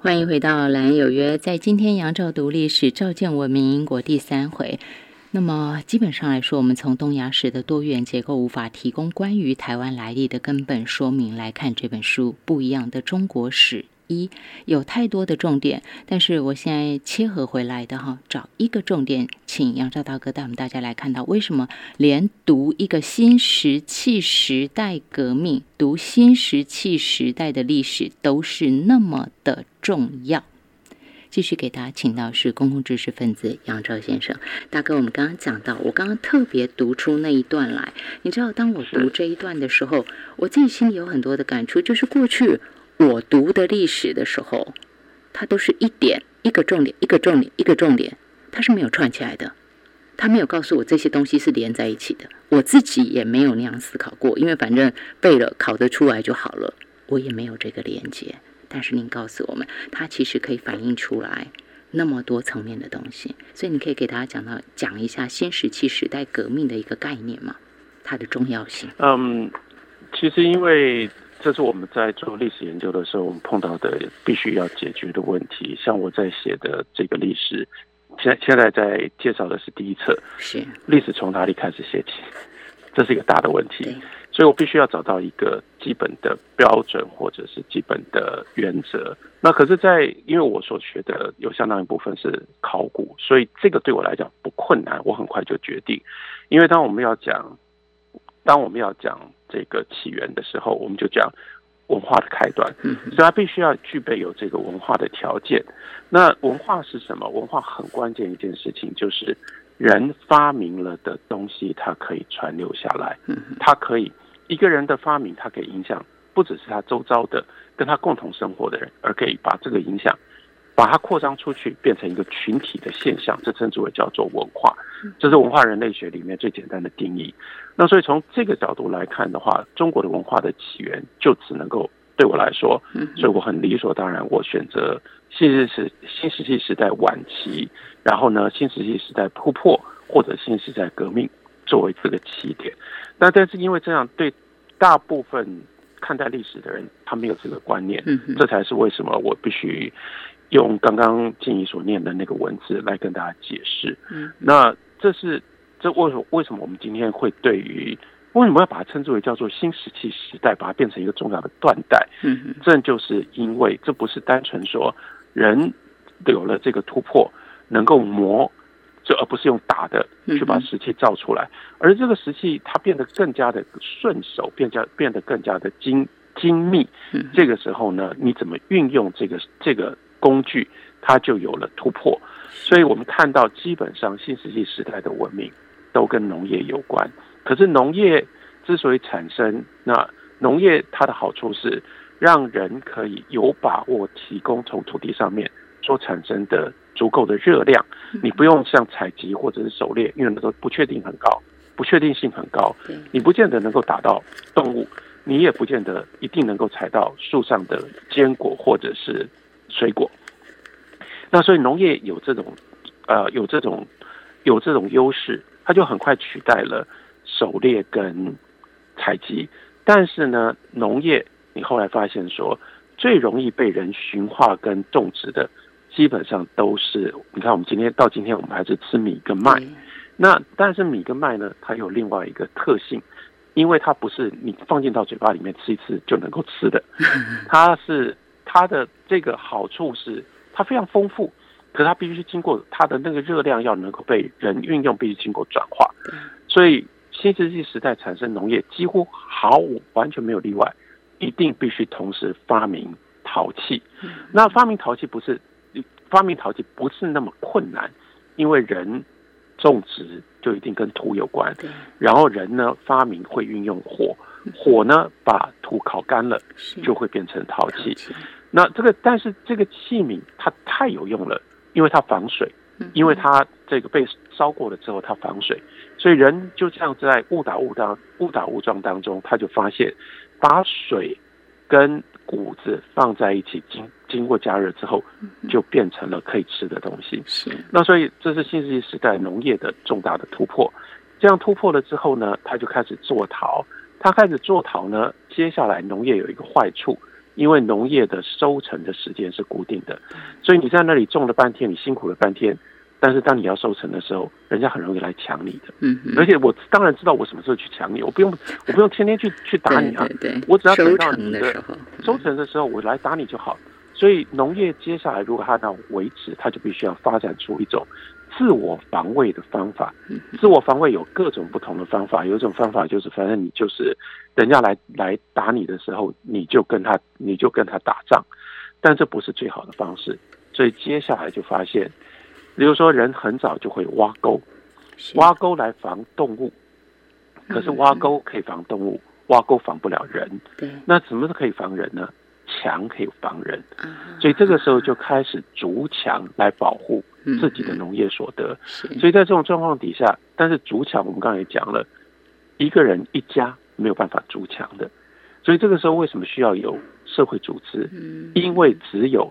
欢迎回到《蓝有约》。在今天，杨照读历史，照见文明英国第三回。那么，基本上来说，我们从东亚史的多元结构无法提供关于台湾来历的根本说明来看这本书，不一样的中国史。一有太多的重点，但是我现在切合回来的哈，找一个重点，请杨照大哥带我们大家来看到，为什么连读一个新石器时代革命，读新石器时代的历史都是那么的重要。继续给大家请到是公共知识分子杨照先生，大哥，我们刚刚讲到，我刚刚特别读出那一段来，你知道，当我读这一段的时候，我自己心里有很多的感触，就是过去。我读的历史的时候，它都是一点一个重点，一个重点，一个重点，它是没有串起来的，它没有告诉我这些东西是连在一起的。我自己也没有那样思考过，因为反正背了考得出来就好了，我也没有这个连接。但是您告诉我们，它其实可以反映出来那么多层面的东西，所以你可以给大家讲到讲一下新石器时代革命的一个概念吗？它的重要性。嗯，其实因为。这是我们在做历史研究的时候，我们碰到的必须要解决的问题。像我在写的这个历史，现现在在介绍的是第一册，是历史从哪里开始写起，这是一个大的问题。所以我必须要找到一个基本的标准或者是基本的原则。那可是，在因为我所学的有相当一部分是考古，所以这个对我来讲不困难，我很快就决定。因为当我们要讲，当我们要讲。这个起源的时候，我们就讲文化的开端，所以它必须要具备有这个文化的条件。那文化是什么？文化很关键一件事情，就是人发明了的东西，它可以传留下来。它可以一个人的发明，它可以影响不只是他周遭的跟他共同生活的人，而可以把这个影响。把它扩张出去，变成一个群体的现象，这称之为叫做文化。这是文化人类学里面最简单的定义。那所以从这个角度来看的话，中国的文化的起源就只能够对我来说，所以我很理所当然，我选择新石器新石器时代晚期，然后呢新石器时代突破或者新时代革命作为这个起点。那但是因为这样，对大部分看待历史的人，他没有这个观念，这才是为什么我必须。用刚刚静怡所念的那个文字来跟大家解释。嗯，那这是这为什么？为什么我们今天会对于为什么要把它称之为叫做新石器时代，把它变成一个重要的断代？嗯，这就是因为这不是单纯说人有了这个突破能够磨，这而不是用打的去把石器造出来，而这个石器它变得更加的顺手，变加变得更加的精精密。嗯，这个时候呢，你怎么运用这个这个？工具，它就有了突破，所以我们看到基本上新石器时代的文明都跟农业有关。可是农业之所以产生，那农业它的好处是让人可以有把握提供从土地上面所产生的足够的热量，你不用像采集或者是狩猎，因为那个不确定很高，不确定性很高，你不见得能够打到动物，你也不见得一定能够采到树上的坚果或者是。水果，那所以农业有这种，呃，有这种有这种优势，它就很快取代了狩猎跟采集。但是呢，农业你后来发现说，最容易被人驯化跟种植的，基本上都是你看，我们今天到今天，我们还是吃米跟麦。那但是米跟麦呢，它有另外一个特性，因为它不是你放进到嘴巴里面吃一吃就能够吃的，它是。它的这个好处是它非常丰富，可它必须经过它的那个热量要能够被人运用，必须经过转化。所以新石器时代产生农业几乎毫无完全没有例外，一定必须同时发明陶器。那发明陶器不是发明陶器不是那么困难，因为人种植就一定跟土有关。然后人呢发明会运用火，火呢把土烤干了，就会变成陶器。那这个，但是这个器皿它太有用了，因为它防水，因为它这个被烧过了之后它防水，所以人就这样在误打误当、误打误撞当中，他就发现把水跟谷子放在一起，经经过加热之后，就变成了可以吃的东西。是。那所以这是新石器时代农业的重大的突破。这样突破了之后呢，他就开始做陶。他开始做陶呢，接下来农业有一个坏处。因为农业的收成的时间是固定的，所以你在那里种了半天，你辛苦了半天，但是当你要收成的时候，人家很容易来抢你的。嗯，而且我当然知道我什么时候去抢你，我不用我不用天天去去打你啊，对对，我只要等到你的，收成的时候我来打你就好。所以农业接下来如果它要维持，它就必须要发展出一种。自我防卫的方法，自我防卫有各种不同的方法。有一种方法就是，反正你就是人家来来打你的时候，你就跟他，你就跟他打仗。但这不是最好的方式。所以接下来就发现，比如说人很早就会挖沟，挖沟来防动物。可是挖沟可以防动物，挖沟防不了人。那什么是可以防人呢？墙可以防人。所以这个时候就开始筑墙来保护。自己的农业所得，所以在这种状况底下，但是筑墙我们刚才也讲了，一个人一家没有办法筑墙的，所以这个时候为什么需要有社会组织？因为只有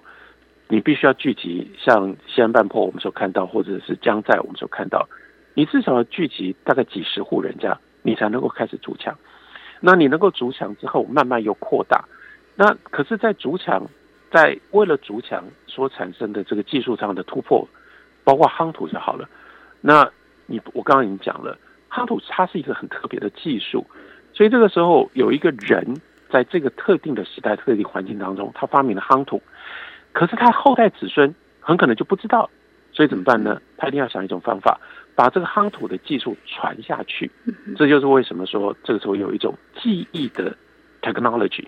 你必须要聚集，像西安半坡我们所看到，或者是江寨我们所看到，你至少要聚集大概几十户人家，你才能够开始筑墙。那你能够筑墙之后，慢慢又扩大。那可是，在筑墙，在为了筑墙所产生的这个技术上的突破。包括夯土就好了。那你我刚刚已经讲了，夯土它是一个很特别的技术，所以这个时候有一个人在这个特定的时代、特定环境当中，他发明了夯土，可是他后代子孙很可能就不知道，所以怎么办呢？他一定要想一种方法，把这个夯土的技术传下去。这就是为什么说这个时候有一种记忆的 technology，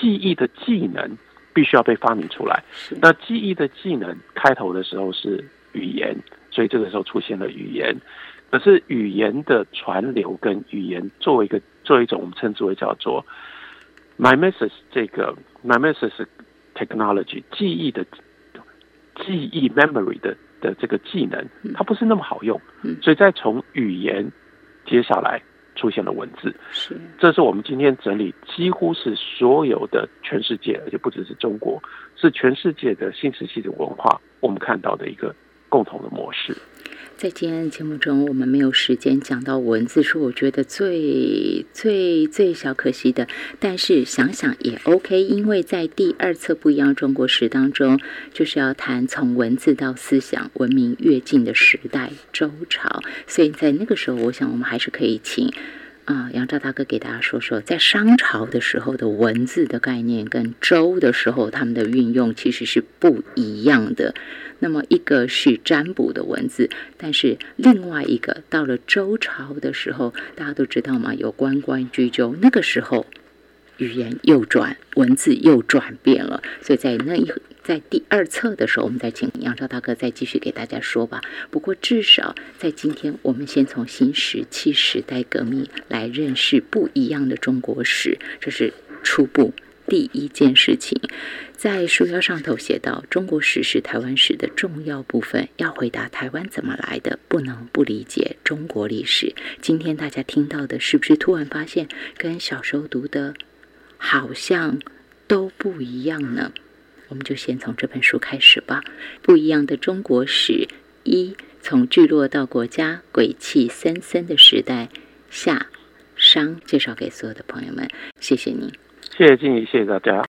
记忆的技能必须要被发明出来。那记忆的技能开头的时候是。语言，所以这个时候出现了语言。可是语言的传流跟语言作为一个作为一种我们称之为叫做 mimesis 这个 mimesis technology 记忆的记忆 memory 的的这个技能，它不是那么好用。所以再从语言接下来出现了文字，是这是我们今天整理几乎是所有的全世界，而且不只是中国，是全世界的新石器的文化，我们看到的一个。共同的模式，在今天的节目中，我们没有时间讲到文字，是我觉得最最最小可惜的。但是想想也 OK，因为在第二册不一样中国史当中，就是要谈从文字到思想文明跃进的时代周朝，所以在那个时候，我想我们还是可以请。啊，杨照大哥给大家说说，在商朝的时候的文字的概念，跟周的时候他们的运用其实是不一样的。那么一个是占卜的文字，但是另外一个到了周朝的时候，大家都知道嘛，有关关雎鸠，那个时候语言又转，文字又转变了，所以在那一。在第二册的时候，我们再请杨超大哥再继续给大家说吧。不过至少在今天，我们先从新石器时代革命来认识不一样的中国史，这是初步第一件事情。在书腰上头写到，中国史是台湾史的重要部分。要回答台湾怎么来的，不能不理解中国历史。今天大家听到的，是不是突然发现跟小时候读的好像都不一样呢？我们就先从这本书开始吧。不一样的中国史一，从聚落到国家，鬼气森森的时代下，商介绍给所有的朋友们。谢谢您，谢谢静怡，谢谢大家。